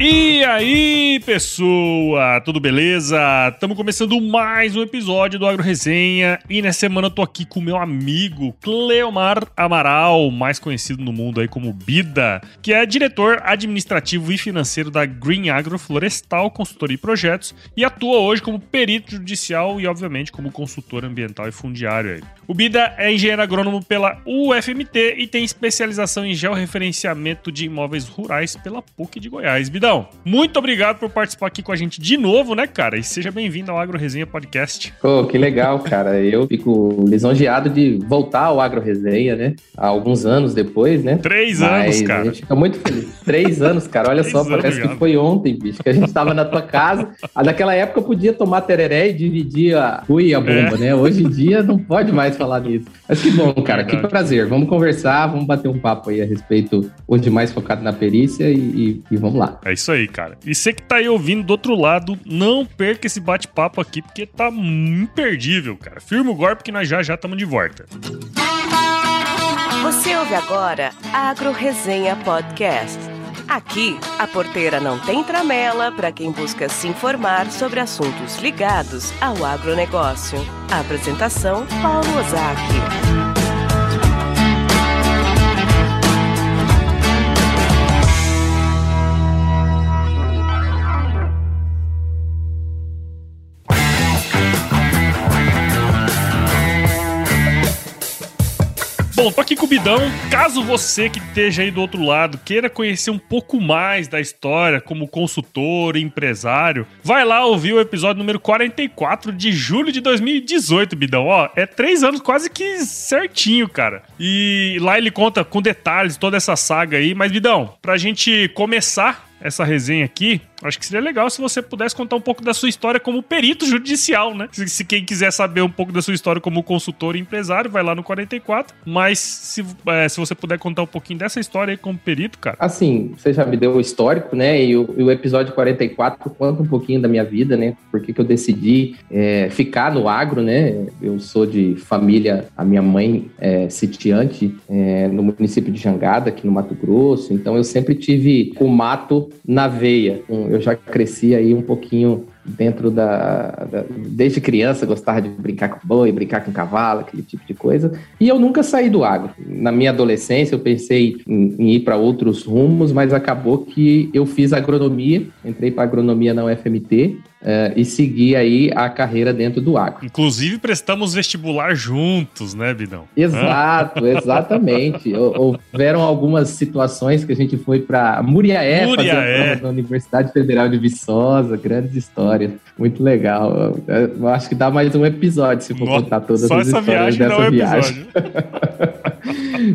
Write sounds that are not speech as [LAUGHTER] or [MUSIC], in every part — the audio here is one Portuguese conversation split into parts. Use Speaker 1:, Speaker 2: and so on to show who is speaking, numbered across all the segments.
Speaker 1: E aí, pessoa, tudo beleza? Estamos começando mais um episódio do Agro Resenha e nessa semana eu tô aqui com meu amigo Cleomar Amaral, mais conhecido no mundo aí como Bida, que é diretor administrativo e financeiro da Green Agro Florestal Consultoria e Projetos e atua hoje como perito judicial e obviamente como consultor ambiental e fundiário aí. O Bida é engenheiro agrônomo pela UFMT e tem especialização em georreferenciamento de imóveis rurais pela PUC de Goiás. Bida muito obrigado por participar aqui com a gente de novo, né, cara? E seja bem-vindo ao Agro Resenha Podcast.
Speaker 2: Pô, que legal, cara. Eu fico lisonjeado de voltar ao Agro Resenha, né? Há alguns anos depois, né?
Speaker 1: Três Mas anos, cara.
Speaker 2: A gente fica muito feliz. Três [LAUGHS] anos, cara. Olha só, parece que foi ontem, bicho, que a gente tava na tua casa. Naquela época eu podia tomar tereré e dividir a cui e a bomba, é. né? Hoje em dia não pode mais falar nisso. Mas que bom, cara. Verdade. Que prazer. Vamos conversar, vamos bater um papo aí a respeito, hoje mais focado na perícia e, e, e vamos lá.
Speaker 1: É isso aí, cara. E você que tá aí ouvindo do outro lado, não perca esse bate-papo aqui, porque tá imperdível, cara. Firma o golpe que nós já já estamos de volta.
Speaker 3: Você ouve agora Agro Resenha Podcast. Aqui, a porteira não tem tramela para quem busca se informar sobre assuntos ligados ao agronegócio. A apresentação, Paulo Ozaki.
Speaker 1: Bom, tô aqui com o Bidão. Caso você que esteja aí do outro lado queira conhecer um pouco mais da história como consultor empresário, vai lá ouvir o episódio número 44 de julho de 2018, Bidão. Ó, é três anos quase que certinho, cara. E lá ele conta com detalhes toda essa saga aí. Mas, Bidão, pra gente começar essa resenha aqui, acho que seria legal se você pudesse contar um pouco da sua história como perito judicial, né? Se, se, quem quiser saber um pouco da sua história como consultor e empresário, vai lá no 44. Mas se, é, se você puder contar um pouquinho dessa história aí como perito, cara.
Speaker 2: Assim, você já me deu o histórico, né? E o, e o episódio 44 conta um pouquinho da minha vida, né? Por que eu decidi é, ficar no agro, né? Eu sou de família, a minha mãe é sitiante é, no município de Jangada, aqui no Mato Grosso. Então eu sempre tive o mato na veia. Eu já cresci aí um pouquinho dentro da, da, Desde criança gostava de brincar com boi, brincar com cavalo, aquele tipo de coisa. E eu nunca saí do agro. Na minha adolescência eu pensei em, em ir para outros rumos, mas acabou que eu fiz agronomia, entrei para agronomia na UFMT Uh, e seguir aí a carreira dentro do agro.
Speaker 1: Inclusive prestamos vestibular juntos, né, Bidão?
Speaker 2: Exato, exatamente. Houveram algumas situações que a gente foi para Muriaé, Muriaé. fazer na Universidade Federal de Viçosa, grandes histórias. Muito legal. Eu acho que dá mais um episódio se for Nossa, contar todas as histórias viagem dessa viagem.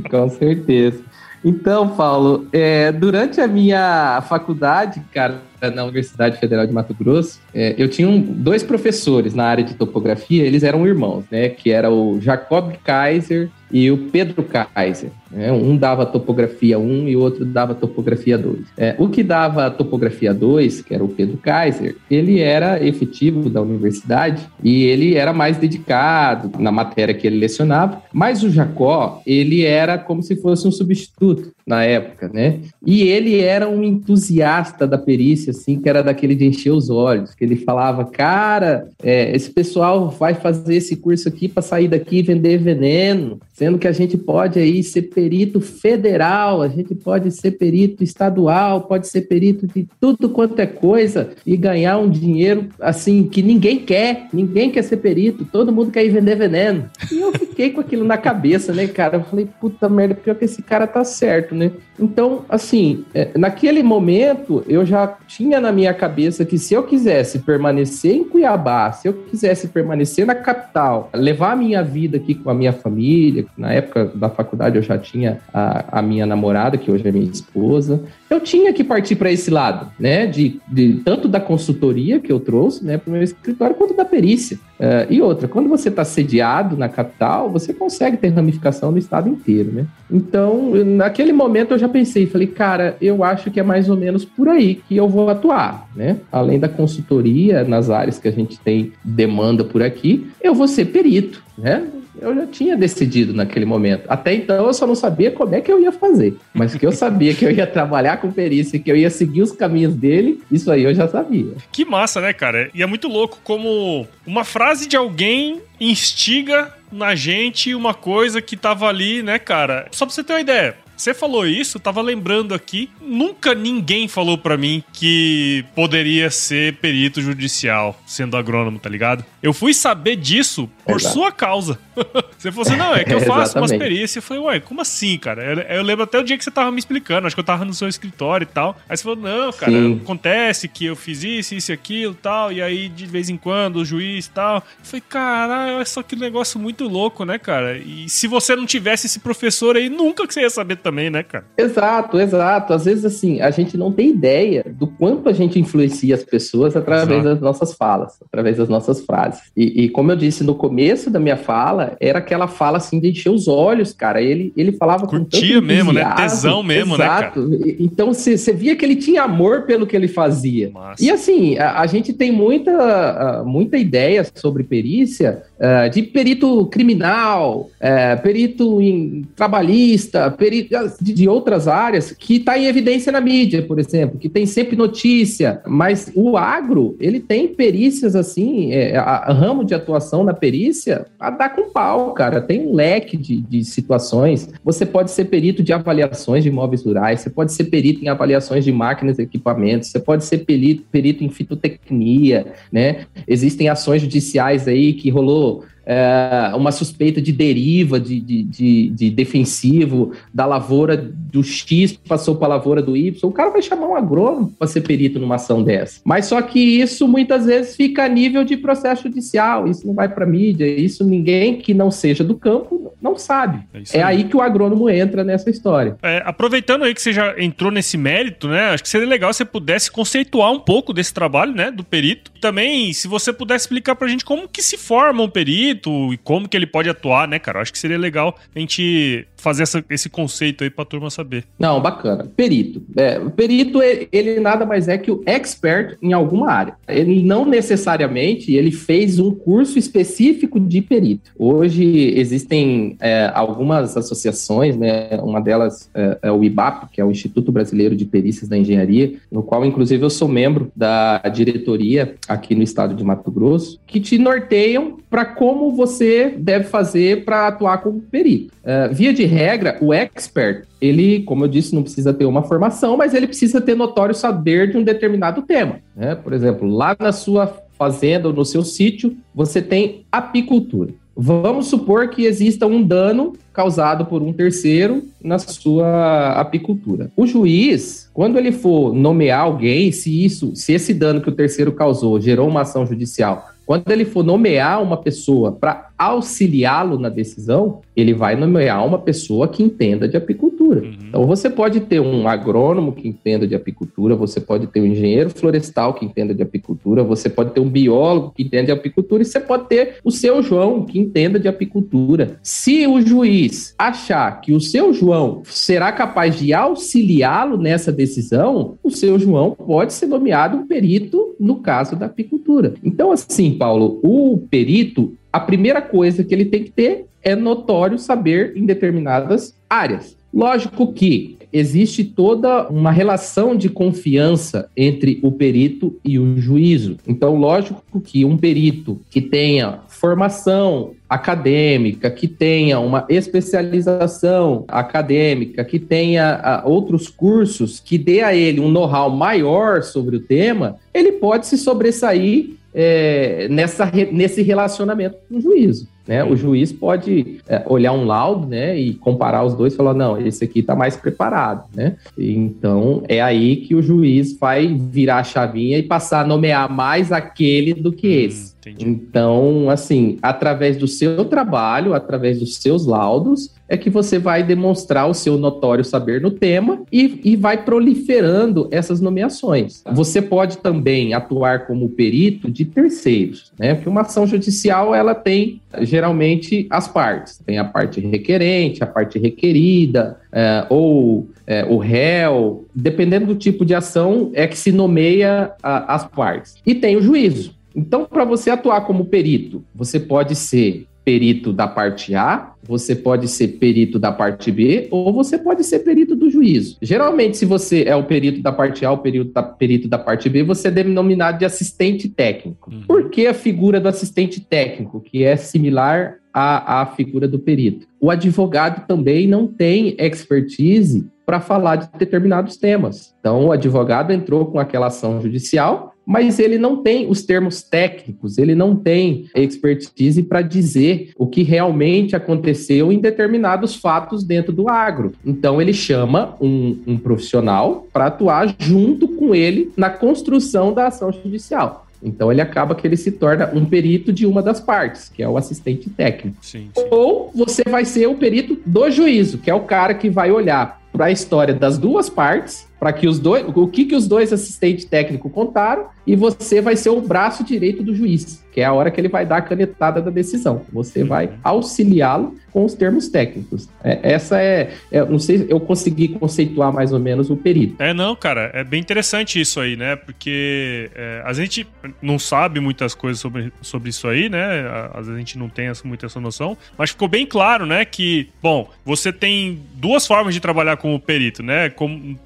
Speaker 2: [LAUGHS] Com certeza. Então, Paulo, é, durante a minha faculdade, cara, na Universidade Federal de Mato Grosso, é, eu tinha um, dois professores na área de topografia, eles eram irmãos, né? Que era o Jacob Kaiser e o Pedro Kaiser. Né? Um dava topografia 1 e o outro dava topografia 2. É, o que dava topografia 2, que era o Pedro Kaiser, ele era efetivo da universidade e ele era mais dedicado na matéria que ele lecionava, mas o Jacó, ele era como se fosse um substituto na época, né? E ele era um entusiasta da perícia, assim, que era daquele de encher os olhos, que ele falava, cara, é, esse pessoal vai fazer esse curso aqui para sair daqui e vender veneno, sendo que a gente pode aí ser perito federal, a gente pode ser perito estadual, pode ser perito de tudo quanto é coisa e ganhar um dinheiro assim que ninguém quer, ninguém quer ser perito, todo mundo quer ir vender veneno. E eu fiquei com aquilo na cabeça, né, cara? Eu falei, puta merda, pior que esse cara tá certo, né? Então, assim, é, naquele momento eu já tinha na minha cabeça que se eu quisesse permanecer em Cuiabá, se eu quisesse permanecer na capital, levar a minha vida aqui com a minha família, na época da faculdade eu já tinha a, a minha namorada, que hoje é minha esposa, eu tinha que partir para esse lado, né? De, de, tanto da consultoria que eu trouxe, né, para o meu escritório, quanto da perícia. Uh, e outra, quando você está sediado na capital, você consegue ter ramificação no estado inteiro, né? Então, naquele momento eu já pensei, falei, cara, eu acho que é mais ou menos por aí que eu vou atuar, né? Além da consultoria nas áreas que a gente tem demanda por aqui, eu vou ser perito, né? Eu já tinha decidido naquele momento. Até então eu só não sabia como é que eu ia fazer, mas que eu sabia que eu ia trabalhar com perícia, que eu ia seguir os caminhos dele, isso aí eu já sabia.
Speaker 1: Que massa, né, cara? E é muito louco como uma frase de alguém instiga na gente uma coisa que tava ali, né, cara? Só pra você ter uma ideia. Você falou isso, tava lembrando aqui. Nunca ninguém falou para mim que poderia ser perito judicial sendo agrônomo, tá ligado? Eu fui saber disso por Exato. sua causa. [LAUGHS] você falou assim: não, é que eu [LAUGHS] faço umas perícias. Eu falei, ué, como assim, cara? Eu, eu, lembro até o dia que você tava me explicando. Acho que eu tava no seu escritório e tal. Aí você falou: não, cara, Sim. acontece que eu fiz isso, isso e aquilo tal. E aí, de vez em quando, o juiz e tal. Eu falei, caralho, é só que negócio muito louco, né, cara? E se você não tivesse esse professor aí, nunca que você ia saber também, né, cara?
Speaker 2: Exato, exato. Às vezes, assim, a gente não tem ideia do quanto a gente influencia as pessoas através exato. das nossas falas, através das nossas frases. E, e, como eu disse no começo da minha fala, era aquela fala assim de encher os olhos, cara. Ele, ele falava
Speaker 1: Curtia com mesmo, né? Tesão mesmo, exato. né,
Speaker 2: cara? Então você via que ele tinha amor pelo que ele fazia. Massa. E assim, a, a, gente tem muita, muita ideia sobre perícia uh, de perito criminal, uh, perito em trabalhista, perito de, de outras áreas que está em evidência na mídia, por exemplo, que tem sempre notícia. Mas o agro, ele tem perícias assim, é, a, a ramo de atuação na perícia, a dar com pau, cara. Tem um leque de, de situações. Você pode ser perito de avaliações de imóveis rurais, você pode ser perito em avaliações de máquinas e equipamentos, você pode ser perito, perito em fitotecnia, né? Existem ações judiciais aí que rolou é, uma suspeita de deriva de, de, de, de, defensivo da lavoura do X passou para a lavoura do Y, o cara vai chamar um agrônomo para ser perito numa ação dessa. Mas só que isso muitas vezes fica a nível de processo judicial, isso não vai para mídia, isso ninguém que não seja do campo não sabe. É, é aí. aí. que o agrônomo entra nessa história.
Speaker 1: É, aproveitando aí que você já entrou nesse mérito, né? Acho que seria legal se você pudesse conceituar um pouco desse trabalho, né, do perito. Também, se você pudesse explicar para a gente como que se forma um perito, e como que ele pode atuar, né, cara? Eu acho que seria legal a gente fazer essa, esse conceito aí pra turma saber.
Speaker 2: Não, bacana. Perito. É, perito, ele nada mais é que o expert em alguma área. Ele não necessariamente, ele fez um curso específico de perito. Hoje existem é, algumas associações, né? Uma delas é, é, o IBAP, que é o Instituto Brasileiro de Perícias da Engenharia, no qual, inclusive, eu sou membro da diretoria aqui no estado de Mato Grosso, que te norteiam para como você deve fazer para atuar como perito. Uh, via de regra, o expert, ele, como eu disse, não precisa ter uma formação, mas ele precisa ter notório saber de um determinado tema. Né? Por exemplo, lá na sua fazenda ou no seu sítio, você tem apicultura. Vamos supor que exista um dano causado por um terceiro na sua apicultura. O juiz, quando ele for nomear alguém, se isso, se esse dano que o terceiro causou gerou uma ação judicial, quando ele for nomear uma pessoa para auxiliá-lo na decisão, ele vai nomear uma pessoa que entenda de apicultura. Uhum. Então você pode ter um agrônomo que entenda de apicultura, você pode ter um engenheiro florestal que entenda de apicultura, você pode ter um biólogo que entenda de apicultura e você pode ter o seu João que entenda de apicultura. Se o juiz achar que o seu João será capaz de auxiliá-lo nessa decisão, o seu João pode ser nomeado um perito no caso da apicultura. Então assim, Paulo, o perito a primeira coisa que ele tem que ter é notório saber em determinadas áreas. Lógico que existe toda uma relação de confiança entre o perito e o juízo. Então, lógico que um perito que tenha formação acadêmica, que tenha uma especialização acadêmica, que tenha uh, outros cursos que dê a ele um know-how maior sobre o tema, ele pode se sobressair é, nessa, nesse relacionamento com o juízo. Né? O juiz pode é, olhar um laudo né, e comparar os dois e falar: não, esse aqui está mais preparado. Né? Então é aí que o juiz vai virar a chavinha e passar a nomear mais aquele do que hum, esse. Entendi. Então, assim, através do seu trabalho, através dos seus laudos, é que você vai demonstrar o seu notório saber no tema e, e vai proliferando essas nomeações. Você pode também atuar como perito de terceiros, né? Porque uma ação judicial ela tem geralmente as partes. Tem a parte requerente, a parte requerida, é, ou é, o réu, dependendo do tipo de ação, é que se nomeia a, as partes. E tem o juízo. Então, para você atuar como perito, você pode ser perito da parte A, você pode ser perito da parte B ou você pode ser perito do juízo. Geralmente, se você é o perito da parte A ou o perito da, perito da parte B, você é denominado de assistente técnico. Uhum. Por que a figura do assistente técnico, que é similar à, à figura do perito? O advogado também não tem expertise para falar de determinados temas. Então, o advogado entrou com aquela ação judicial mas ele não tem os termos técnicos, ele não tem expertise para dizer o que realmente aconteceu em determinados fatos dentro do agro. Então, ele chama um, um profissional para atuar junto com ele na construção da ação judicial. Então ele acaba que ele se torna um perito de uma das partes, que é o assistente técnico. Sim, sim. Ou você vai ser o perito do juízo, que é o cara que vai olhar para a história das duas partes para que os dois, o que, que os dois assistentes técnicos contaram, e você vai ser o braço direito do juiz, que é a hora que ele vai dar a canetada da decisão. Você uhum. vai auxiliá-lo com os termos técnicos. É, essa é, é, não sei, eu consegui conceituar mais ou menos o perito.
Speaker 1: É não, cara, é bem interessante isso aí, né? Porque é, a gente não sabe muitas coisas sobre, sobre isso aí, né? Às vezes a gente não tem essa, muito essa noção, mas ficou bem claro, né? Que, bom, você tem duas formas de trabalhar como perito, né? Como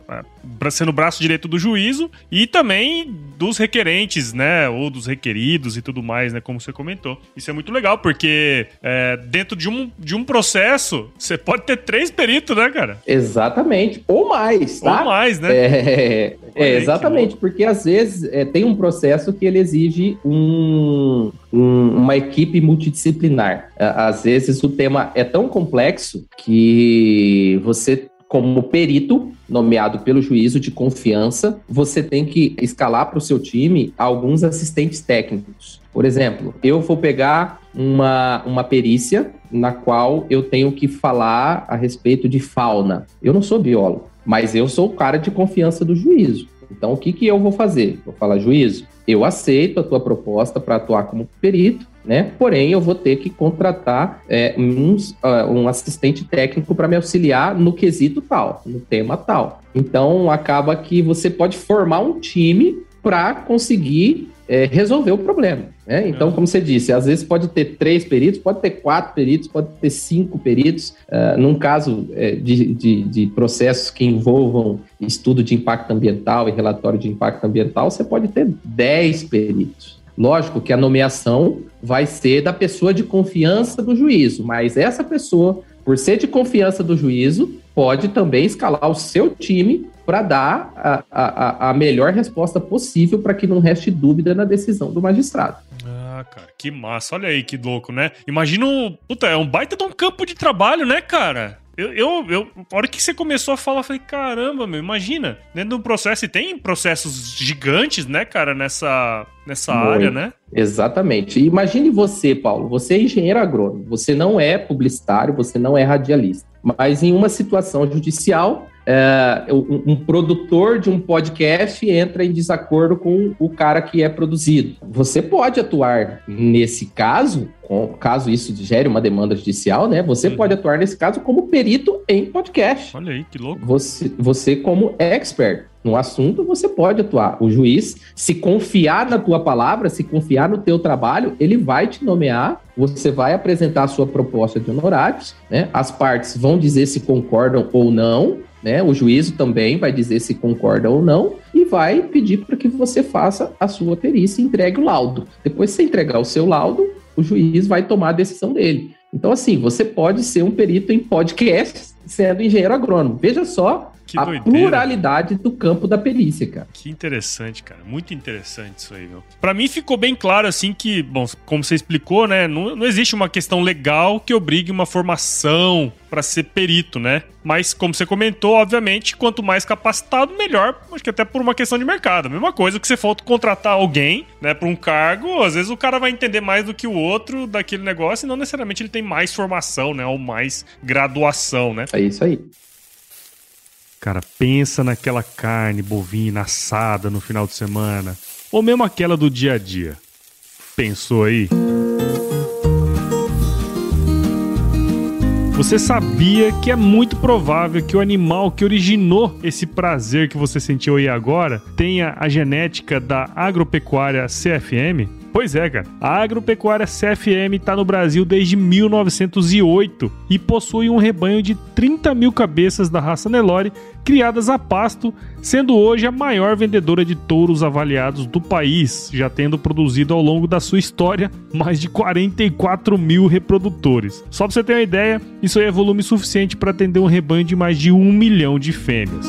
Speaker 1: sendo o braço direito do juízo e também dos requerentes, né? Ou dos requeridos e tudo mais, né? Como você comentou. Isso é muito legal, porque é, dentro de um, de um processo, você pode ter três peritos, né, cara?
Speaker 2: Exatamente. Ou mais, tá?
Speaker 1: Ou mais, né?
Speaker 2: É, é exatamente, porque às vezes é, tem um processo que ele exige um, um, uma equipe multidisciplinar. Às vezes o tema é tão complexo que você como perito nomeado pelo juízo de confiança, você tem que escalar para o seu time alguns assistentes técnicos. Por exemplo, eu vou pegar uma, uma perícia na qual eu tenho que falar a respeito de fauna. Eu não sou biólogo, mas eu sou o cara de confiança do juízo. Então, o que, que eu vou fazer? Vou falar, juízo, eu aceito a tua proposta para atuar como perito, né? Porém, eu vou ter que contratar é, uns, uh, um assistente técnico para me auxiliar no quesito tal, no tema tal. Então, acaba que você pode formar um time para conseguir é, resolver o problema. Né? Então, como você disse, às vezes pode ter três peritos, pode ter quatro peritos, pode ter cinco peritos. Uh, num caso é, de, de, de, processos que envolvam estudo de impacto ambiental e relatório de impacto ambiental, você pode ter dez peritos. Lógico que a nomeação vai ser da pessoa de confiança do juízo, mas essa pessoa, por ser de confiança do juízo, pode também escalar o seu time para dar a, a, a melhor resposta possível para que não reste dúvida na decisão do magistrado.
Speaker 1: Ah, cara, que massa. Olha aí que louco, né? Imagina, puta, é um baita de um campo de trabalho, né, cara? Eu, eu, eu, a hora que você começou a falar, eu falei, caramba, meu, imagina, dentro do processo, e tem processos gigantes, né, cara, nessa, nessa Muito. área, né?
Speaker 2: Exatamente. Imagine você, Paulo, você é engenheiro agrônomo, você não é publicitário, você não é radialista, mas em uma situação judicial, é, um, um, produtor de um podcast entra em desacordo com o cara que é produzido. Você pode atuar nesse caso, com, caso isso gere uma demanda judicial, né? Você uhum. pode atuar nesse caso como perito em podcast.
Speaker 1: Olha aí, que louco.
Speaker 2: Você, você como expert no assunto, você pode atuar. O juiz, se confiar na tua palavra, se confiar no teu trabalho, ele vai te nomear, você vai apresentar a sua proposta de honorários, né? As partes vão dizer se concordam ou não, né? O juízo também vai dizer se concorda ou não e vai pedir para que você faça a sua perícia e entregue o laudo. Depois de você entregar o seu laudo, o juiz vai tomar a decisão dele. Então, assim, você pode ser um perito em podcast sendo engenheiro agrônomo. Veja só que a doideira. pluralidade do campo da perícia, cara.
Speaker 1: Que interessante, cara. Muito interessante isso aí, meu. Pra mim ficou bem claro, assim, que, bom, como você explicou, né, não, não existe uma questão legal que obrigue uma formação para ser perito, né? Mas, como você comentou, obviamente, quanto mais capacitado, melhor. Acho que até por uma questão de mercado. Mesma coisa que você for contratar alguém, né, para um cargo, às vezes o cara vai entender mais do que o outro daquele negócio e não necessariamente ele tem mais formação, né, ou mais graduação, né?
Speaker 2: É isso aí.
Speaker 1: Cara, pensa naquela carne bovina assada no final de semana, ou mesmo aquela do dia a dia. Pensou aí? Você sabia que é muito provável que o animal que originou esse prazer que você sentiu aí agora tenha a genética da agropecuária CFM? Pois é, cara. A Agropecuária CFM está no Brasil desde 1908 e possui um rebanho de 30 mil cabeças da raça Nelore criadas a pasto, sendo hoje a maior vendedora de touros avaliados do país, já tendo produzido ao longo da sua história mais de 44 mil reprodutores. Só para você ter uma ideia, isso aí é volume suficiente para atender um rebanho de mais de um milhão de fêmeas.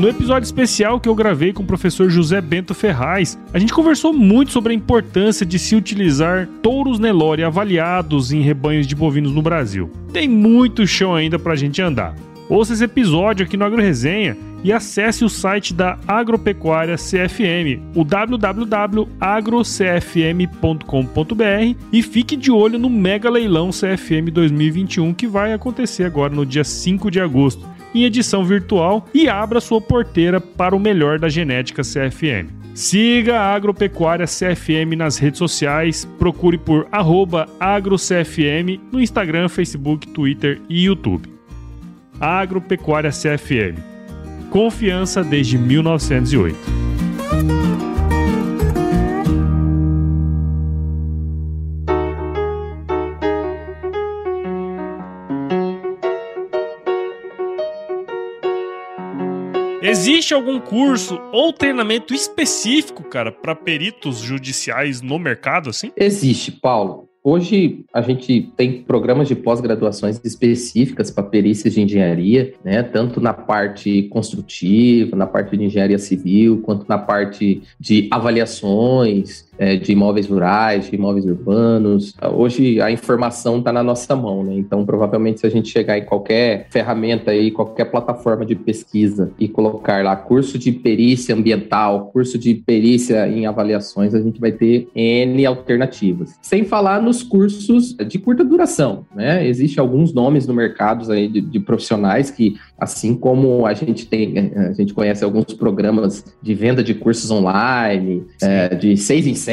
Speaker 1: No episódio especial que eu gravei com o professor José Bento Ferraz, a gente conversou muito sobre a importância de se utilizar touros Nelore avaliados em rebanhos de bovinos no Brasil. Tem muito chão ainda pra gente andar. Ouça esse episódio aqui no Agro Resenha e acesse o site da Agropecuária CFM, o www.agrocfm.com.br e fique de olho no Mega Leilão CFM 2021 que vai acontecer agora no dia 5 de agosto em edição virtual e abra sua porteira para o melhor da genética CFM. Siga a Agropecuária CFM nas redes sociais, procure por agrocfm no Instagram, Facebook, Twitter e YouTube. Agropecuária CFM. Confiança desde 1908. Existe algum curso ou treinamento específico, cara, para peritos judiciais no mercado, assim?
Speaker 2: Existe, Paulo. Hoje a gente tem programas de pós-graduações específicas para perícias de engenharia, né? Tanto na parte construtiva, na parte de engenharia civil, quanto na parte de avaliações, é, de imóveis rurais, de imóveis urbanos. Hoje a informação está na nossa mão, né? Então, provavelmente, se a gente chegar em qualquer ferramenta aí, qualquer plataforma de pesquisa e colocar lá curso de perícia ambiental, curso de perícia em avaliações, a gente vai ter N alternativas. Sem falar nos cursos de curta duração, né? Existem alguns nomes no mercado aí de, de profissionais que, assim como a gente tem, a gente conhece alguns programas de venda de cursos online, é, de seis em seis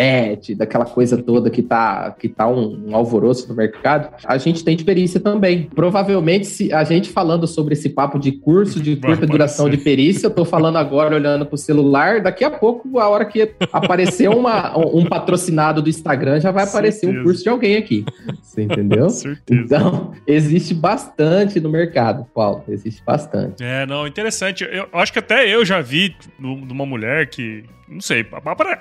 Speaker 2: daquela coisa toda que tá, que tá um, um, alvoroço no mercado, a gente tem de perícia também. Provavelmente, se a gente falando sobre esse papo de curso de [LAUGHS] curta duração de perícia, eu tô falando agora olhando pro celular, daqui a pouco, a hora que aparecer uma, um patrocinado do Instagram, já vai aparecer Certeza. um curso de alguém aqui. Você entendeu? [LAUGHS] então, existe bastante no mercado, Paulo. Existe bastante.
Speaker 1: É, não, interessante. Eu acho que até eu já vi de uma mulher que não sei,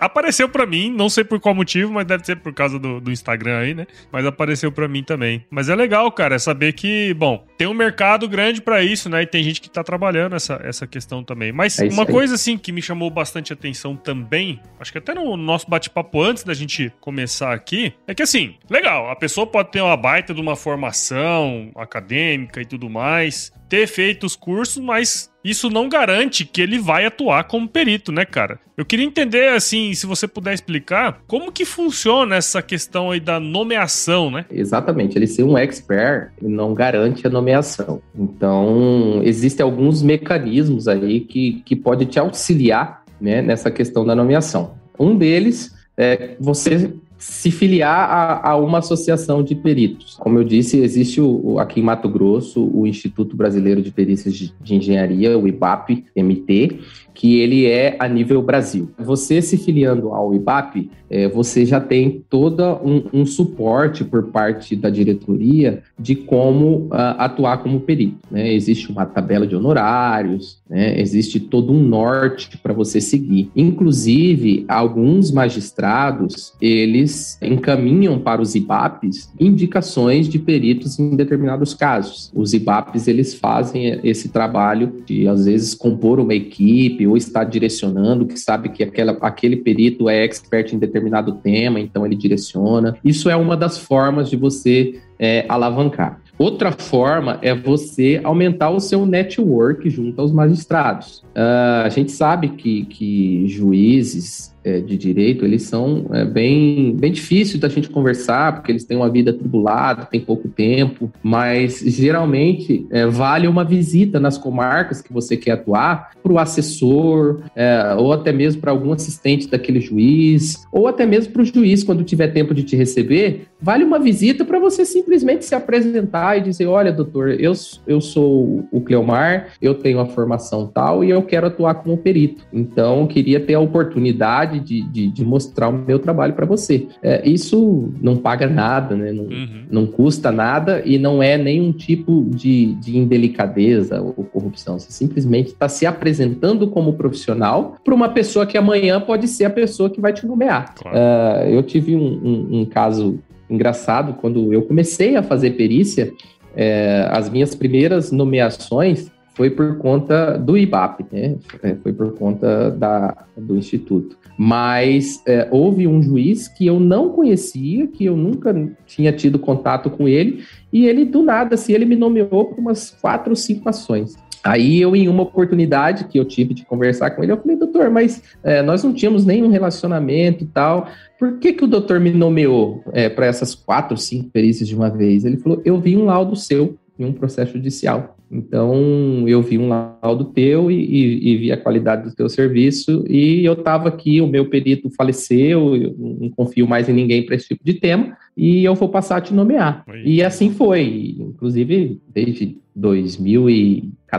Speaker 1: apareceu para mim, não sei por qual motivo, mas deve ser por causa do, do Instagram aí, né? Mas apareceu para mim também. Mas é legal, cara, é saber que, bom, tem um mercado grande para isso, né? E tem gente que tá trabalhando essa, essa questão também. Mas é uma coisa, assim, que me chamou bastante atenção também, acho que até no nosso bate-papo antes da gente começar aqui, é que, assim, legal, a pessoa pode ter uma baita de uma formação acadêmica e tudo mais, ter feito os cursos, mas isso não garante que ele vai atuar como perito, né, cara? Eu queria entender, assim, se você puder explicar, como que funciona essa questão aí da nomeação, né?
Speaker 2: Exatamente, ele ser um expert não garante a nomeação. Então, existem alguns mecanismos aí que, que pode te auxiliar né, nessa questão da nomeação. Um deles é você se filiar a, a, uma associação de peritos. Como eu disse, existe o, aqui em Mato Grosso o Instituto Brasileiro de Perícias de, de Engenharia, o IBAP-MT, que ele é a nível Brasil. Você se filiando ao IBAP, é, você já tem todo um, um, suporte por parte da diretoria de como uh, atuar como perito. Né? Existe uma tabela de honorários, né? existe todo um norte para você seguir. Inclusive, alguns magistrados, eles encaminham para os IBAPs indicações de peritos em determinados casos. Os IBAPs, eles fazem esse trabalho de, às vezes, compor uma equipe ou está direcionando, que sabe que aquela, aquele perito é expert em determinado tema, então ele direciona. Isso é uma das formas de você é, alavancar. Outra forma é você aumentar o seu network junto aos magistrados. Uh, a gente sabe que, que juízes é, de direito, eles são é, bem, bem difíceis da gente conversar, porque eles têm uma vida tribulada, tem pouco tempo, mas geralmente é, vale uma visita nas comarcas que você quer atuar para o assessor, é, ou até mesmo para algum assistente daquele juiz, ou até mesmo para o juiz, quando tiver tempo de te receber, vale uma visita para você simplesmente se apresentar e dizer: olha, doutor, eu, eu sou o Cleomar, eu tenho a formação tal e eu quero atuar como perito. Então, queria ter a oportunidade de, de, de mostrar o meu trabalho para você. É, isso não paga nada, né? Não, uhum. não custa nada e não é nenhum tipo de, de indelicadeza ou corrupção. Você simplesmente está se apresentando como profissional para uma pessoa que amanhã pode ser a pessoa que vai te nomear. Claro. Uh, eu tive um, um, um caso engraçado, quando eu comecei a fazer perícia, é, as minhas primeiras nomeações foi por conta do IBAP, né? É, foi por conta da, do Instituto. Mas é, houve um juiz que eu não conhecia, que eu nunca tinha tido contato com ele, e ele, do nada, assim, ele me nomeou para umas quatro ou cinco ações. Aí eu, em uma oportunidade que eu tive de conversar com ele, eu falei, doutor, mas é, nós não tínhamos nenhum relacionamento e tal. Por que, que o doutor me nomeou é, para essas quatro, cinco perícias de uma vez? Ele falou, eu vi um laudo seu em um processo judicial. Então, eu vi um laudo teu e, e, e vi a qualidade do teu serviço e eu estava aqui, o meu perito faleceu, eu não confio mais em ninguém para esse tipo de tema e eu vou passar a te nomear. E assim foi. Inclusive, desde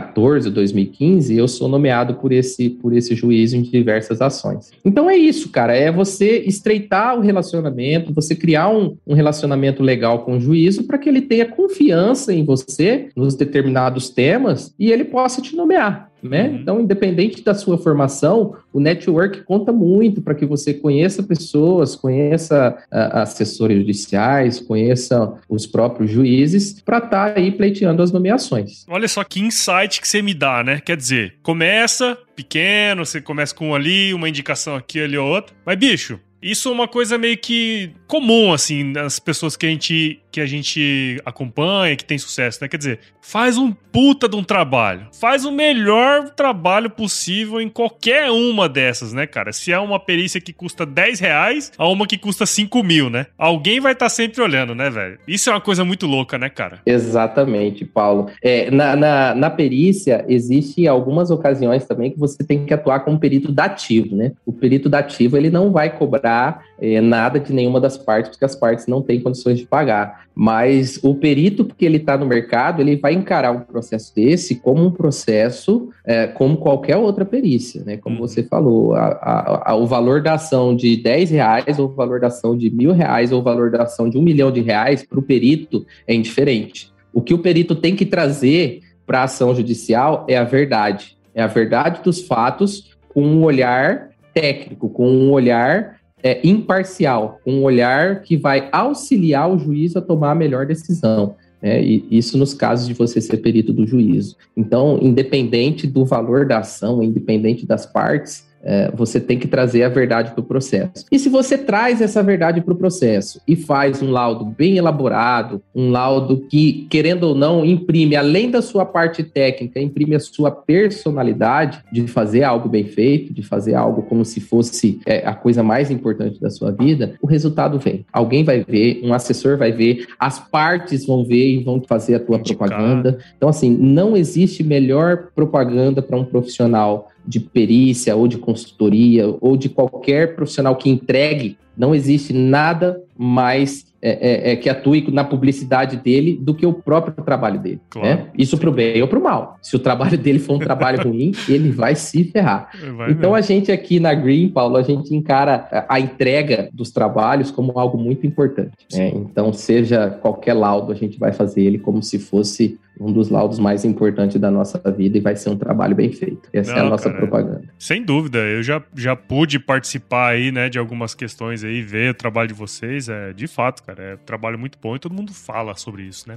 Speaker 2: 2014, 2015, eu sou nomeado por esse, por esse juiz em diversas ações. Então é isso, cara, é você estreitar o relacionamento, você criar um, um relacionamento legal com o juízo para que ele tenha confiança em você nos determinados temas e ele possa te nomear né? Uhum. Então, independente da sua formação, o network conta muito para que você conheça pessoas, conheça uh, assessores judiciais, conheça os próprios juízes, para estar tá aí pleiteando as nomeações.
Speaker 1: Olha só que insight que você me dá, né? Quer dizer, começa pequeno, você começa com um ali, uma indicação aqui, ali, outra. Mas, bicho, isso é uma coisa meio que comum, assim, nas pessoas que a gente que a gente acompanha, que tem sucesso, né? Quer dizer, faz um puta de um trabalho. Faz o melhor trabalho possível em qualquer uma dessas, né, cara? Se é uma perícia que custa 10 reais, a uma que custa 5 mil, né? Alguém vai estar tá sempre olhando, né, velho? Isso é uma coisa muito louca, né, cara?
Speaker 2: Exatamente, Paulo. É, na, na, na perícia, existe algumas ocasiões também que você tem que atuar como perito dativo, né? O perito dativo, ele não vai cobrar é, nada de nenhuma das partes, porque as partes não têm condições de pagar. Mas o perito, porque ele está no mercado, ele vai encarar um processo desse como um processo, é, como qualquer outra perícia, né? Como uhum. você falou, a, a, a, o valor da ação de 10 reais, ou o valor da ação de mil reais, ou o valor da ação de um milhão de reais, para o perito é indiferente. O que o perito tem que trazer para a ação judicial é a verdade. É a verdade dos fatos com um olhar técnico, com um olhar é, imparcial, um olhar que vai auxiliar o juiz a tomar a melhor decisão. É, e isso nos casos de você ser perito do juízo. Então, independente do valor da ação, independente das partes, você tem que trazer a verdade para o processo. E se você traz essa verdade para o processo e faz um laudo bem elaborado, um laudo que, querendo ou não, imprime, além da sua parte técnica, imprime a sua personalidade de fazer algo bem feito, de fazer algo como se fosse é, a coisa mais importante da sua vida, o resultado vem. Alguém vai ver, um assessor vai ver, as partes vão ver e vão fazer a tua Indicar. propaganda. Então, assim, não existe melhor propaganda para um profissional de perícia ou de consultoria ou de qualquer profissional que entregue, não existe nada mais é, é, é, que atue na publicidade dele do que o próprio trabalho dele. Claro. Né? Isso para o bem ou para o mal. Se o trabalho dele for um trabalho ruim, [LAUGHS] ele vai se ferrar. Vai então, mesmo. a gente aqui na Green, Paulo, a gente encara a entrega dos trabalhos como algo muito importante. Né? Então, seja qualquer laudo, a gente vai fazer ele como se fosse um dos laudos mais importantes da nossa vida e vai ser um trabalho bem feito. Essa Não, é a nossa cara, propaganda.
Speaker 1: Sem dúvida, eu já, já pude participar aí, né, de algumas questões aí, ver o trabalho de vocês, é de fato, é um trabalho muito bom e todo mundo fala sobre isso, né?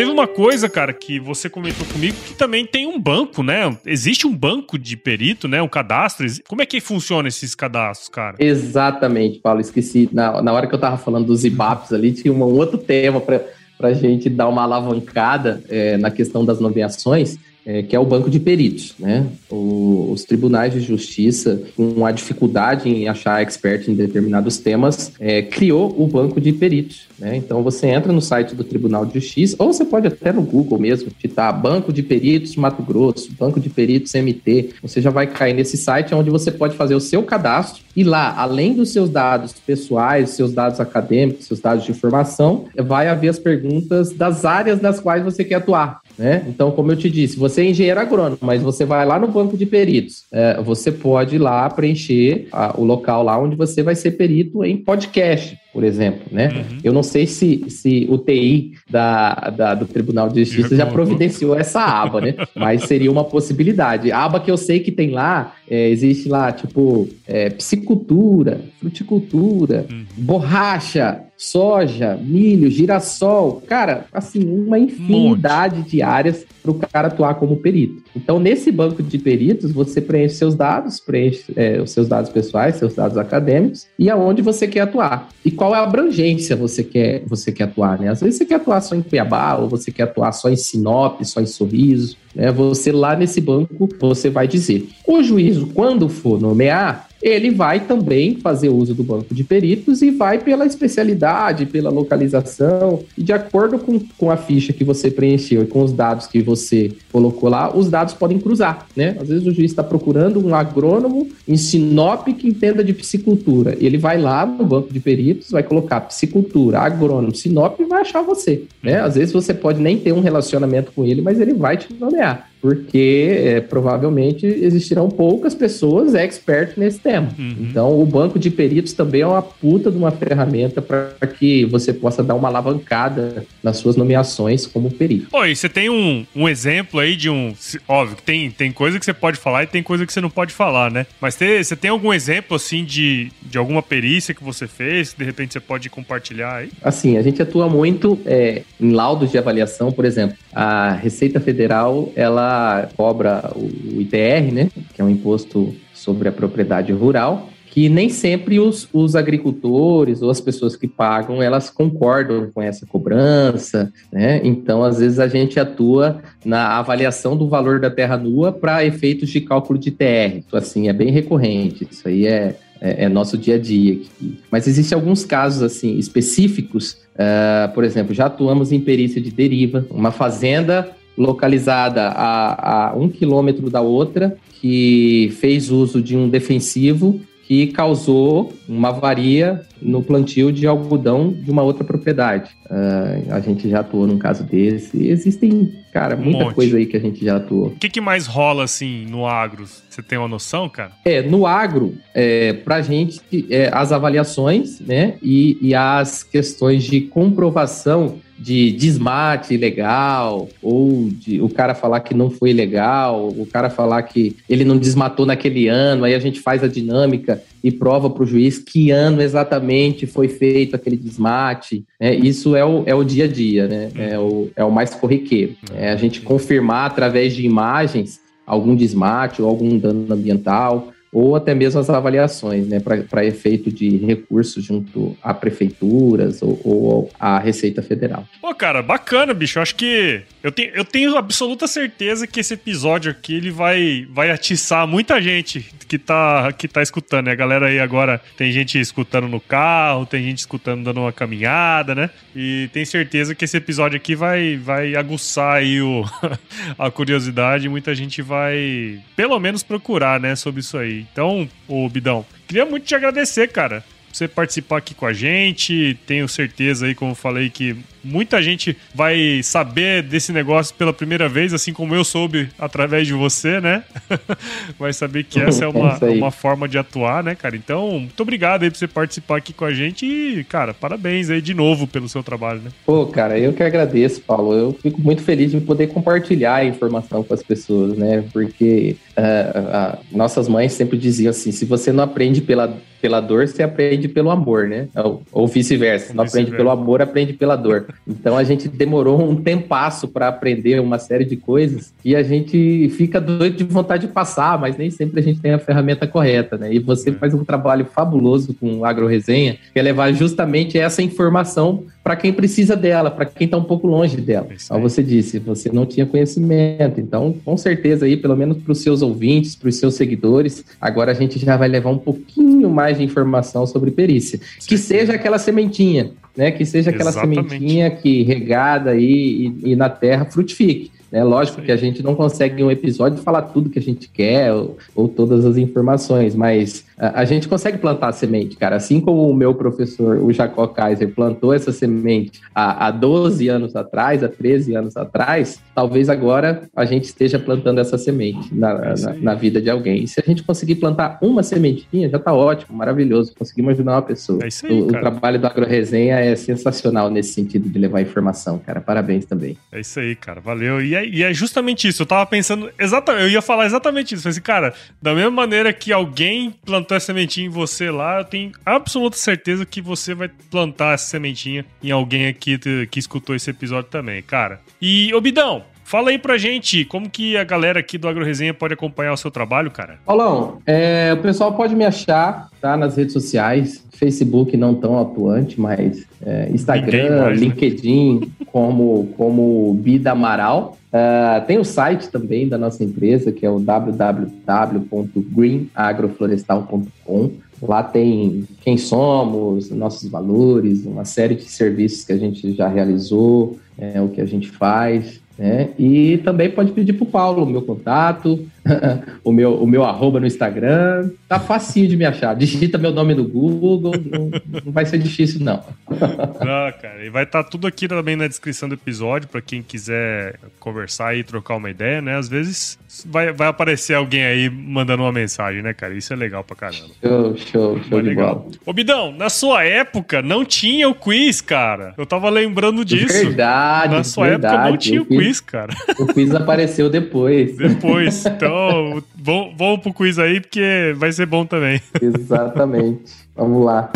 Speaker 1: Teve uma coisa, cara, que você comentou comigo que também tem um banco, né? Existe um banco de perito, né? Um cadastro. Como é que funciona esses cadastros, cara?
Speaker 2: Exatamente, Paulo. Esqueci. Na, na hora que eu tava falando dos IBAPs ali, tinha um outro tema para a gente dar uma alavancada é, na questão das nomeações é, que é o banco de peritos. Né? O, os tribunais de justiça, com a dificuldade em achar expert em determinados temas, é, criou o banco de peritos. Né? Então você entra no site do Tribunal de Justiça, ou você pode até no Google mesmo, digitar Banco de Peritos Mato Grosso, Banco de Peritos MT. Você já vai cair nesse site onde você pode fazer o seu cadastro e lá, além dos seus dados pessoais, seus dados acadêmicos, seus dados de informação, vai haver as perguntas das áreas nas quais você quer atuar. Né? Então, como eu te disse, você é engenheiro agrônomo, mas você vai lá no banco de peritos. É, você pode ir lá preencher a, o local lá onde você vai ser perito em podcast por exemplo, né? Uhum. Eu não sei se, se o TI da, da, do Tribunal de Justiça já providenciou essa aba, né? [LAUGHS] Mas seria uma possibilidade. A aba que eu sei que tem lá, é, existe lá, tipo, é, psicultura, fruticultura, uhum. borracha, soja, milho, girassol, cara, assim, uma infinidade de áreas para o cara atuar como perito. Então, nesse banco de peritos, você preenche seus dados, preenche é, os seus dados pessoais, seus dados acadêmicos e aonde você quer atuar. E qual é a abrangência você quer, você quer atuar, né? Às vezes você quer atuar só em Cuiabá, ou você quer atuar só em Sinop, só em Sorriso, né? Você lá nesse banco, você vai dizer. O juízo, quando for nomear, ele vai também fazer uso do banco de peritos e vai pela especialidade, pela localização, e de acordo com, com a ficha que você preencheu e com os dados que você colocou lá, os dados podem cruzar, né? Às vezes o juiz está procurando um agrônomo em Sinop que entenda de piscicultura. Ele vai lá no banco de peritos, vai colocar piscicultura, agrônomo, Sinop e vai achar você, né? Às vezes você pode nem ter um relacionamento com ele, mas ele vai te nomear porque é, provavelmente existirão poucas pessoas expert nesse tema. Uhum. Então, o banco de peritos também é uma puta de uma ferramenta para que você possa dar uma alavancada nas suas nomeações como perito.
Speaker 1: Oi, você tem um, um exemplo aí de um. Óbvio que tem, tem coisa que você pode falar e tem coisa que você não pode falar, né? Mas tem, você tem algum exemplo, assim, de, de alguma perícia que você fez, que de repente você pode compartilhar aí?
Speaker 2: Assim, a gente atua muito é, em laudos de avaliação, por exemplo. A Receita Federal, ela cobra o ITR, né, que é um imposto sobre a propriedade rural, que nem sempre os, os, agricultores ou as pessoas que pagam, elas concordam com essa cobrança, né? Então, às vezes, a gente atua na avaliação do valor da terra nua para efeitos de cálculo de TR. Então, assim, é bem recorrente. Isso aí é, é, é nosso dia a dia aqui. Mas existem alguns casos, assim, específicos. Uh, por exemplo, já atuamos em perícia de deriva. Uma fazenda localizada a, a um quilômetro da outra, que fez uso de um defensivo que causou uma avaria no plantio de algodão de uma outra propriedade. Uh, a gente já atuou num caso desse. Existem, cara, muita um coisa aí que a gente já atuou. O
Speaker 1: que, que, mais rola, assim, no agro? Você tem uma noção, cara?
Speaker 2: É, no agro, é, pra gente, é, as avaliações, né, e, e as questões de comprovação de desmate ilegal, ou de o cara falar que não foi legal, o cara falar que ele não desmatou naquele ano, aí a gente faz a dinâmica e prova para o juiz que ano exatamente foi feito aquele desmate. Né? Isso é o, é o dia a dia, né? É o, é o mais corriqueiro. É a gente confirmar através de imagens algum desmate ou algum dano ambiental ou até mesmo as avaliações, né, para efeito de recursos junto a prefeituras ou, ou à Receita Federal.
Speaker 1: Pô, cara, bacana, bicho. Eu acho que eu tenho, eu tenho absoluta certeza que esse episódio aqui ele vai, vai atiçar muita gente que tá, que tá escutando. Né? A galera aí agora tem gente escutando no carro, tem gente escutando dando uma caminhada, né? E tem certeza que esse episódio aqui vai, vai aguçar aí o, [LAUGHS] a curiosidade. Muita gente vai, pelo menos, procurar, né, sobre isso aí. Então, ô Bidão, queria muito te agradecer, cara você participar aqui com a gente. Tenho certeza aí, como falei, que muita gente vai saber desse negócio pela primeira vez, assim como eu soube através de você, né? [LAUGHS] vai saber que essa é [LAUGHS] uma, é uma forma de atuar, né, cara? Então, muito obrigado aí por você participar aqui com a gente e, cara, parabéns aí de novo pelo seu trabalho, né?
Speaker 2: Pô, cara, eu que agradeço, Paulo. Eu fico muito feliz de poder compartilhar a informação com as pessoas, né? Porque uh, uh, nossas mães sempre diziam assim: se você não aprende pela pela dor, você aprende pelo amor, né? Ou, ou vice-versa. Não vice aprende pelo amor, aprende pela dor. Então a gente demorou um tempasso para aprender uma série de coisas e a gente fica doido de vontade de passar, mas nem sempre a gente tem a ferramenta correta, né? E você é. faz um trabalho fabuloso com o AgroResenha, que é levar justamente essa informação para quem precisa dela, para quem está um pouco longe dela. Como você disse, você não tinha conhecimento. Então, com certeza aí, pelo menos para os seus ouvintes, para os seus seguidores, agora a gente já vai levar um pouquinho mais de informação sobre perícia. Sim. Que seja aquela sementinha, né? Que seja aquela Exatamente. sementinha que regada aí e, e na terra frutifique. É lógico que a gente não consegue em um episódio falar tudo que a gente quer ou, ou todas as informações, mas a, gente consegue plantar a semente, cara. Assim como o meu professor, o Jacó Kaiser, plantou essa semente há, há 12 anos atrás, há 13 anos atrás, talvez agora a gente esteja plantando essa semente na, é na, na, vida de alguém. E se a gente conseguir plantar uma sementinha, já tá ótimo, maravilhoso. Conseguimos ajudar uma pessoa. É isso aí, o, o trabalho do AgroResenha é sensacional nesse sentido de levar informação, cara. Parabéns também.
Speaker 1: É isso aí, cara. Valeu. E é, e é justamente isso. Eu tava pensando exatamente, eu ia falar exatamente isso. Falei assim, cara, da mesma maneira que alguém plantou essa sementinha em você lá, eu tenho absoluta certeza que você vai plantar essa sementinha em alguém aqui que escutou esse episódio também, cara. E, Obidão, Fala aí pra gente como que a galera aqui do AgroResenha pode acompanhar o seu trabalho, cara.
Speaker 2: Paulão, é, o pessoal pode me achar tá, nas redes sociais, Facebook não tão atuante, mas é, Instagram, mais, né? LinkedIn, né? como, como Bida Amaral. Uh, tem o site também da nossa empresa, que é o www.greenagroflorestal.com. Lá tem quem somos, nossos valores, uma série de serviços que a gente já realizou, é, o que a gente faz. Né? E também pode pedir para o Paulo o meu contato, [LAUGHS] o, meu, o meu arroba no Instagram. Tá facinho de me achar. Digita meu nome no Google, não, não vai ser difícil, não. [LAUGHS]
Speaker 1: não, cara. E vai estar tá tudo aqui também na descrição do episódio, para quem quiser conversar e trocar uma ideia, né? Às vezes vai, vai aparecer alguém aí mandando uma mensagem, né, cara? Isso é legal pra caramba.
Speaker 2: Show, show, show de legal. bola.
Speaker 1: Ô, Bidão, na sua época não tinha o quiz, cara. Eu tava lembrando disso.
Speaker 2: Verdade,
Speaker 1: Na sua
Speaker 2: verdade.
Speaker 1: época não tinha o quiz, cara. [LAUGHS]
Speaker 2: O quiz apareceu depois.
Speaker 1: Depois. [LAUGHS] Então, vamos, vamos pro quiz aí, porque vai ser bom também.
Speaker 2: Exatamente. Vamos lá.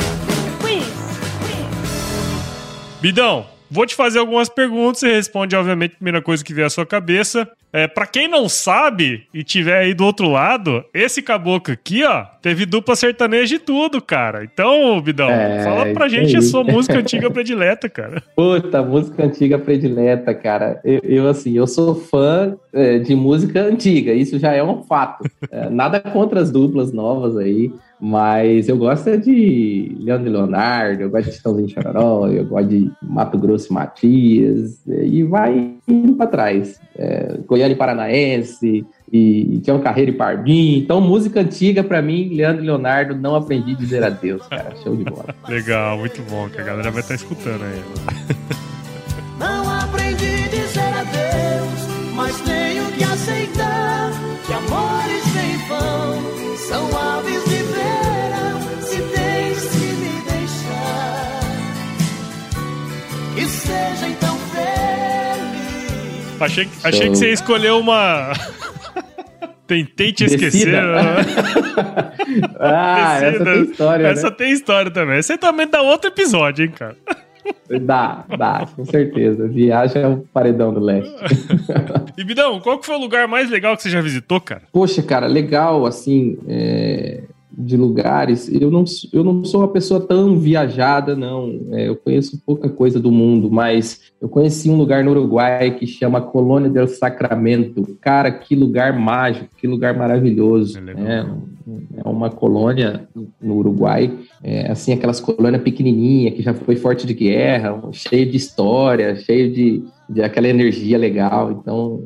Speaker 1: Bidão, Vou te fazer algumas perguntas e responde, obviamente, a primeira coisa que vier à sua cabeça. É, para quem não sabe e tiver aí do outro lado, esse caboclo aqui, ó, teve dupla sertaneja e tudo, cara. Então, Bidão, é, fala pra gente a sua música antiga predileta, cara. [LAUGHS]
Speaker 2: Puta, música antiga predileta, cara. Eu, eu assim, eu sou fã é, de música antiga, isso já é um fato. É, nada contra as duplas novas aí. Mas eu gosto de Leandro e Leonardo, eu gosto de Chitãozinho Chororó, eu gosto de Mato Grosso e Matias, e vai indo para trás. É, Goiânia e Paranaense, e Tião Carreiro e Pardinho. Então, música antiga, para mim, Leandro e Leonardo, não aprendi a dizer adeus, cara. Show de bola. [LAUGHS]
Speaker 1: Legal, muito bom, que a galera vai estar tá escutando aí.
Speaker 4: Não aprendi a dizer adeus, mas tenho
Speaker 1: Achei, achei que você escolheu uma. [LAUGHS] Tentei te esquecer. Né? [LAUGHS]
Speaker 2: ah, Descida. essa tem história.
Speaker 1: Essa
Speaker 2: né?
Speaker 1: tem história também. Você também dá outro episódio, hein, cara? [LAUGHS]
Speaker 2: Dá, dá, com certeza. Viagem é o paredão do leste.
Speaker 1: e Bidão, qual que foi o lugar mais legal que você já visitou, cara?
Speaker 2: Poxa, cara, legal, assim, é, de lugares. Eu não, eu não sou uma pessoa tão viajada, não. É, eu conheço pouca coisa do mundo, mas eu conheci um lugar no Uruguai que chama Colônia del Sacramento. Cara, que lugar mágico, que lugar maravilhoso. É, é, é uma colônia no Uruguai, é, assim, aquelas colônias pequenininhas que já foi forte de guerra, cheio de história, cheio de de aquela energia legal. Então,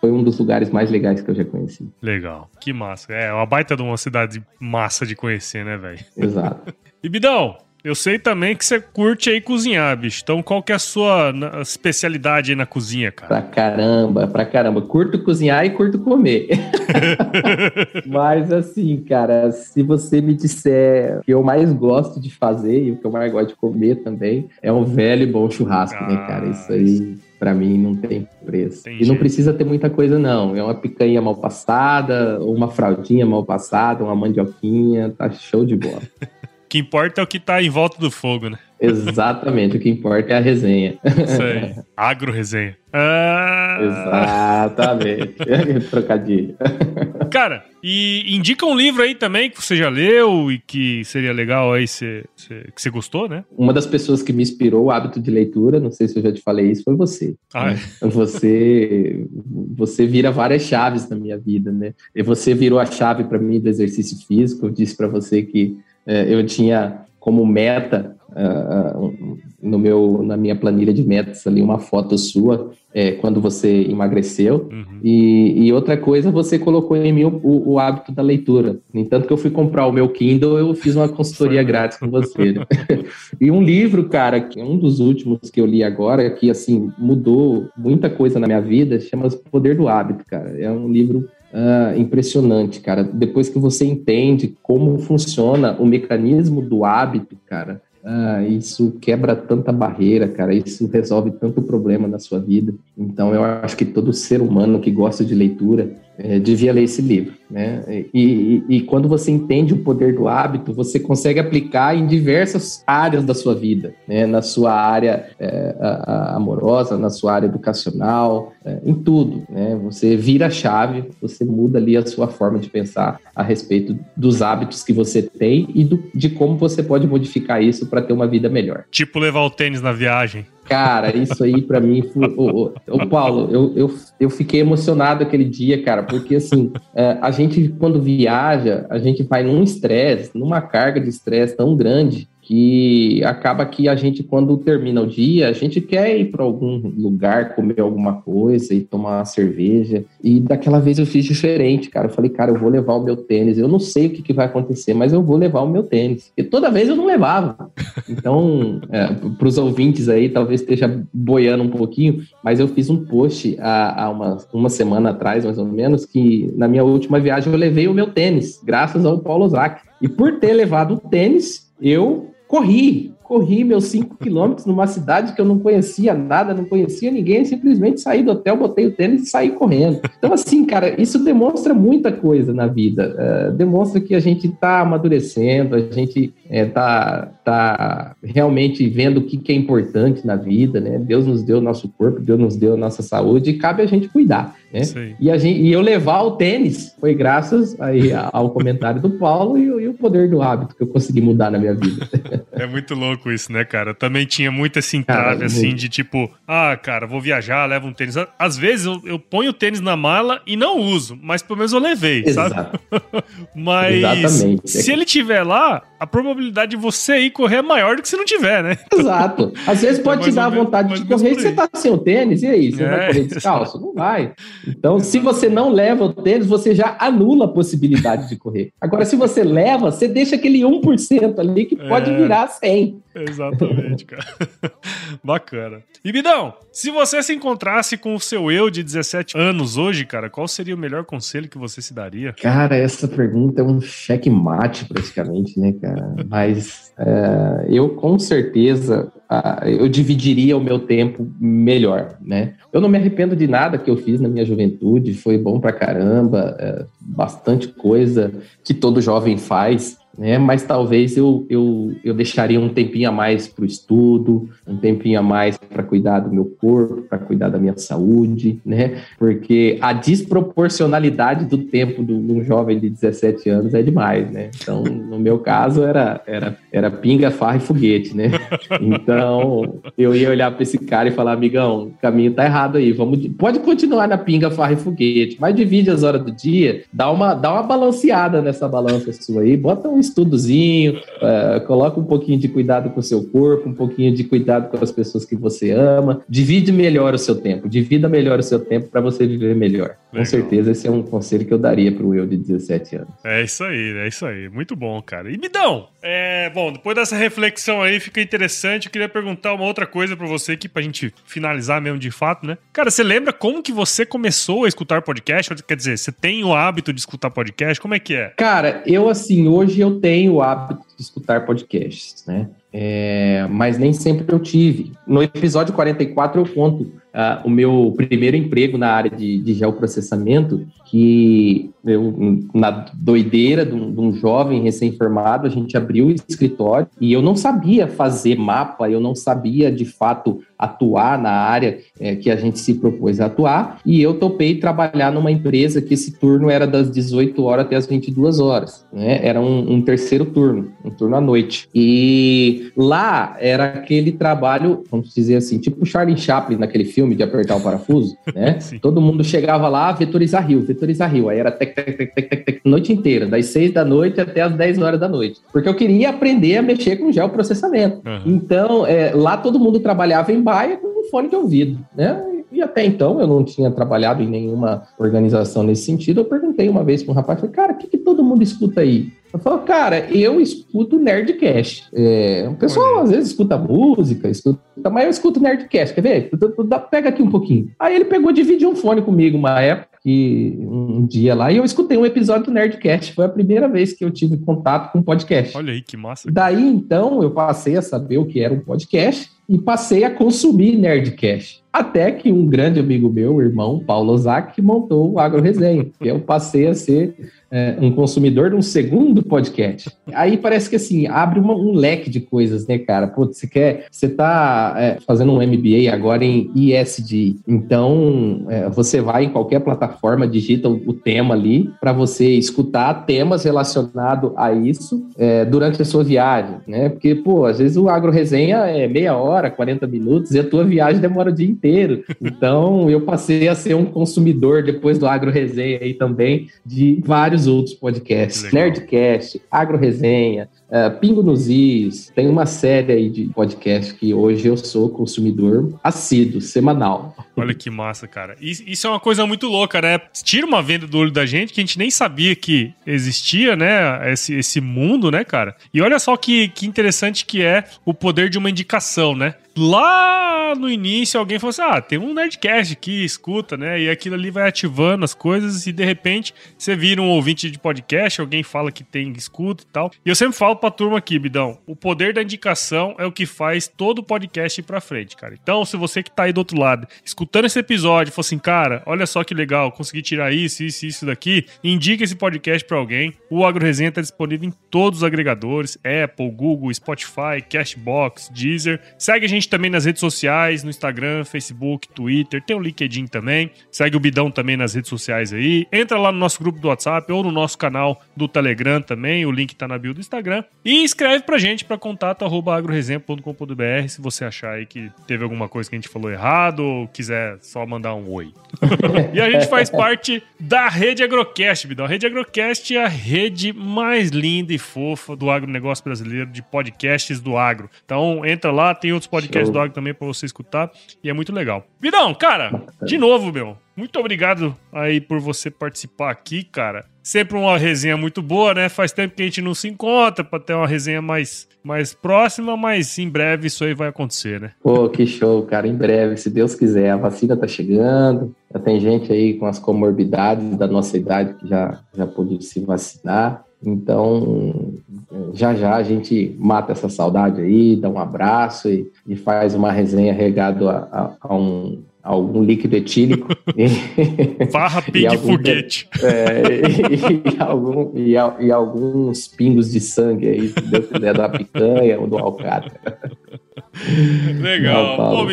Speaker 2: foi um dos lugares mais legais que eu já conheci.
Speaker 1: Legal, que massa. É uma baita de uma cidade massa de conhecer, né, velho?
Speaker 2: Exato. [LAUGHS]
Speaker 1: e Bidão, eu sei também que você curte aí cozinhar, bicho. Então, qual que é a sua especialidade aí na cozinha, cara?
Speaker 2: Pra caramba, pra caramba. Curto cozinhar e curto comer. [LAUGHS] Mas, assim, cara, se você me disser o que eu mais gosto de fazer e o que eu mais gosto de comer também, é um velho e bom churrasco, ah, né, cara? Ah, isso aí para mim não tem preço. Tem e jeito. não precisa ter muita coisa, não. É uma picanha mal passada, uma fraldinha mal passada, uma mandioquinha, tá show de bola. [LAUGHS]
Speaker 1: O que importa é o que tá em volta do fogo, né?
Speaker 2: Exatamente, o que importa é a resenha.
Speaker 1: Isso aí. Agro resenha.
Speaker 2: Ah... Exatamente. [LAUGHS] Trocadilho.
Speaker 1: Cara, e indica um livro aí também que você já leu e que seria legal aí, você, que você gostou, né?
Speaker 2: Uma das pessoas que me inspirou o hábito de leitura, não sei se eu já te falei isso, foi você. Ah, né? é? Você, você vira várias chaves na minha vida, né? E você virou a chave para mim do exercício físico. Eu disse para você que eu tinha como meta uh, no meu, na minha planilha de metas ali uma foto sua é, quando você emagreceu. Uhum. E, e, outra coisa, você colocou em mim o, o, hábito da leitura. No entanto que eu fui comprar o meu Kindle, eu fiz uma consultoria [LAUGHS] grátis com você. Né? [LAUGHS] e um livro, cara, que é um dos últimos que eu li agora, que assim mudou muita coisa na minha vida, chama Poder do Hábito, cara. É um livro Uh, impressionante, cara. Depois que você entende como funciona o mecanismo do hábito, cara, uh, isso quebra tanta barreira, cara. Isso resolve tanto problema na sua vida. Então, eu acho que todo ser humano que gosta de leitura é, devia ler esse livro. Né? E, e, e, quando você entende o poder do hábito, você consegue aplicar em diversas áreas da sua vida, né? na sua área é, a, a amorosa, na sua área educacional, é, em tudo. Né? Você vira a chave, você muda ali a sua forma de pensar a respeito dos hábitos que você tem e do, de como você pode modificar isso para ter uma vida melhor.
Speaker 1: Tipo levar o tênis na viagem.
Speaker 2: Cara, isso aí para mim foi. Ô, ô, Paulo, eu, eu, eu fiquei emocionado aquele dia, cara, porque assim, é, a gente, quando viaja, a gente vai num estresse, numa carga de estresse tão grande que acaba que a gente, quando termina o dia, a gente quer ir para algum lugar, comer alguma coisa e tomar uma cerveja. E daquela vez eu fiz diferente, cara. Eu falei, cara, eu vou levar o meu tênis. Eu não sei o que, que vai acontecer, mas eu vou levar o meu tênis. E toda vez eu não levava. Então, [LAUGHS] é, para os ouvintes aí, talvez esteja boiando um pouquinho, mas eu fiz um post há, há uma, uma semana atrás, mais ou menos, que na minha última viagem eu levei o meu tênis, graças ao Paulo Zac. E por ter levado o tênis, eu corri, corri meus 5 quilômetros numa cidade que eu não conhecia nada, não conhecia ninguém, simplesmente saí do hotel, botei o tênis e saí correndo. Então, assim, cara, isso demonstra muita coisa na vida. Uh, demonstra que a gente está amadurecendo, a gente está é, tá realmente vendo o que, que, é importante na vida, né? Deus nos deu o nosso corpo, Deus nos deu a nossa saúde e cabe a gente cuidar, né? E, a gente, e eu levar o tênis foi graças aí ao comentário do Paulo e, e o poder do hábito que eu consegui mudar na minha vida.
Speaker 1: É muito louco isso, né, cara? Eu também tinha muito esse entrave, assim, de tipo, ah, cara, vou viajar, levo um tênis. Às vezes eu, eu ponho o tênis na mala e não uso, mas pelo menos eu levei, Exato. sabe? [LAUGHS] mas Exatamente. se ele tiver lá, a probabilidade de você ir correr é maior do que se não tiver, né? [LAUGHS]
Speaker 2: Exato. Às vezes pode é te dar vontade de correr e você tá sem o tênis, e aí? Você é, vai correr descalço? Não vai. Então, [LAUGHS] se você não leva o tênis, você já anula a possibilidade de correr. Agora, se você leva, você deixa aquele 1% ali que pode é. virar 100.
Speaker 1: Exatamente, cara. [LAUGHS] Bacana. E Bidão, se você se encontrasse com o seu eu de 17 anos hoje, cara, qual seria o melhor conselho que você se daria?
Speaker 2: Cara, essa pergunta é um checkmate praticamente, né, cara? Mas é, eu com certeza eu dividiria o meu tempo melhor, né? Eu não me arrependo de nada que eu fiz na minha juventude, foi bom pra caramba, é, bastante coisa que todo jovem faz né? Mas talvez eu, eu, eu deixaria um tempinho a mais para o estudo, um tempinho a mais para cuidar do meu corpo, para cuidar da minha saúde, né? Porque a desproporcionalidade do tempo de um jovem de 17 anos é demais, né? Então, no meu caso, era, era, era pinga, farra e foguete, né? Então, eu ia olhar para esse cara e falar, amigão, o caminho tá errado aí, vamos, pode continuar na pinga, farra e foguete, mas divide as horas do dia, dá uma, dá uma balanceada nessa balança sua aí, bota um estudozinho, uh, coloca um pouquinho de cuidado com o seu corpo, um pouquinho de cuidado com as pessoas que você ama, divide melhor o seu tempo, divida melhor o seu tempo para você viver melhor. Legal. Com certeza esse é um conselho que eu daria para o eu de 17 anos.
Speaker 1: É isso aí, é isso aí, muito bom, cara. E Midão, é, bom, depois dessa reflexão aí fica interessante, eu queria perguntar uma outra coisa para você aqui pra gente finalizar mesmo de fato, né? Cara, você lembra como que você começou a escutar podcast? Quer dizer, você tem o hábito de escutar podcast? Como é que é?
Speaker 2: Cara, eu assim, hoje eu tenho o hábito de escutar podcasts, né? É, mas nem sempre eu tive. No episódio 44 eu conto uh, o meu primeiro emprego na área de, de geoprocessamento, que eu, na doideira de um, de um jovem recém-formado, a gente abriu o escritório e eu não sabia fazer mapa, eu não sabia de fato atuar na área é, que a gente se propôs a atuar, e eu topei trabalhar numa empresa que esse turno era das 18 horas até as 22 horas, né? Era um, um terceiro turno, um turno à noite. E lá era aquele trabalho, vamos dizer assim, tipo Charlie Chaplin naquele filme de apertar o parafuso, [LAUGHS] né? Todo mundo chegava lá, vetorizar rio, vetorizar rio, aí era tec, tec, tec, tec, tec, tec, noite inteira, das 6 da noite até as 10 horas da noite, porque eu queria aprender a mexer com geoprocessamento. Uhum. Então, é, lá todo mundo trabalhava em baia com um fone de ouvido, né? E até então eu não tinha trabalhado em nenhuma organização nesse sentido. Eu perguntei uma vez para um rapaz, falei, cara, o que, que todo mundo escuta aí? Eu falo, cara, eu escuto Nerdcast. É, o pessoal às vezes escuta música, escuta, mas eu escuto Nerdcast. Quer ver? Pega aqui um pouquinho. Aí ele pegou, dividiu um fone comigo uma época, que um dia lá, e eu escutei um episódio do Nerdcast. Foi a primeira vez que eu tive contato com podcast.
Speaker 1: Olha aí, que massa.
Speaker 2: Daí então eu passei a saber o que era um podcast e passei a consumir Nerdcast. Até que um grande amigo meu, o irmão Paulo Ozak, montou o Agro Resenha. E eu passei a ser é, um consumidor de um segundo podcast. Aí parece que assim, abre uma, um leque de coisas, né, cara? Pô, você quer. Você tá é, fazendo um MBA agora em ESG. Então, é, você vai em qualquer plataforma, digita o, o tema ali para você escutar temas relacionados a isso é, durante a sua viagem, né? Porque, pô, às vezes o Agro Resenha é meia hora, 40 minutos, e a tua viagem demora o dia inteiro. Então, eu passei a ser um consumidor depois do Agro Resenha aí também de vários vários outros podcasts. Legal. Nerdcast, Agro Resenha, Uh, Pingo nos Is, tem uma série aí de podcast que hoje eu sou consumidor assíduo, semanal.
Speaker 1: Olha que massa, cara. Isso é uma coisa muito louca, né? Tira uma venda do olho da gente que a gente nem sabia que existia, né? Esse, esse mundo, né, cara? E olha só que, que interessante que é o poder de uma indicação, né? Lá no início alguém falou assim: ah, tem um Nerdcast aqui, escuta, né? E aquilo ali vai ativando as coisas e de repente você vira um ouvinte de podcast, alguém fala que tem escuta e tal. E eu sempre falo pra turma aqui, Bidão. O poder da indicação é o que faz todo o podcast ir pra frente, cara. Então, se você que tá aí do outro lado, escutando esse episódio, for assim, cara, olha só que legal, consegui tirar isso, isso, isso daqui, indique esse podcast pra alguém. O Agro Resenha tá disponível em todos os agregadores: Apple, Google, Spotify, Cashbox, Deezer. Segue a gente também nas redes sociais, no Instagram, Facebook, Twitter, tem o LinkedIn também. Segue o Bidão também nas redes sociais aí. Entra lá no nosso grupo do WhatsApp ou no nosso canal do Telegram também, o link tá na bio do Instagram. E escreve pra gente para contato@agroresenha.com.br se você achar aí que teve alguma coisa que a gente falou errado ou quiser só mandar um oi. [LAUGHS] e a gente faz parte da Rede Agrocast, Bidão. A Rede Agrocast é a rede mais linda e fofa do agronegócio brasileiro, de podcasts do agro. Então entra lá, tem outros podcasts Show. do agro também para você escutar e é muito legal. Bidão, cara, de novo, meu. Muito obrigado aí por você participar aqui, cara. Sempre uma resenha muito boa, né? Faz tempo que a gente não se encontra para ter uma resenha mais, mais próxima, mas em breve isso aí vai acontecer, né?
Speaker 2: Pô, que show, cara. Em breve, se Deus quiser. A vacina tá chegando, já tem gente aí com as comorbidades da nossa idade que já, já pôde se vacinar. Então, já já a gente mata essa saudade aí, dá um abraço e, e faz uma resenha regado a, a, a um algum líquido etílico. [LAUGHS]
Speaker 1: Farra, [LAUGHS] e foguete. [LAUGHS]
Speaker 2: É, e, e, algum, e, e, alguns pingos de sangue aí, se Deus quiser, da picanha ou do alcatra.
Speaker 1: Legal. Paulo,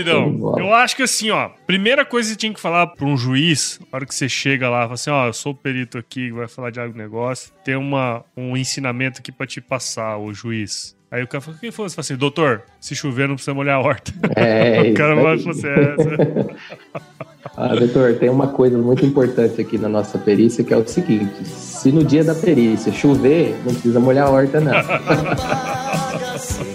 Speaker 1: eu acho que assim, ó, primeira coisa que você tinha que falar para um juiz, na hora que você chega lá, fala assim, ó, eu sou o perito aqui, vai falar de agronegócio, tem uma, um ensinamento aqui para te passar, o juiz. Aí o cara falou, quem foi? Você fala assim, doutor, se chover não precisa molhar a horta.
Speaker 2: É, [LAUGHS]
Speaker 1: o cara vai falar assim, é, [LAUGHS]
Speaker 2: ah, doutor, tem uma coisa muito importante aqui na nossa perícia que é o seguinte: se no dia da perícia chover, não precisa molhar a horta, não. [LAUGHS]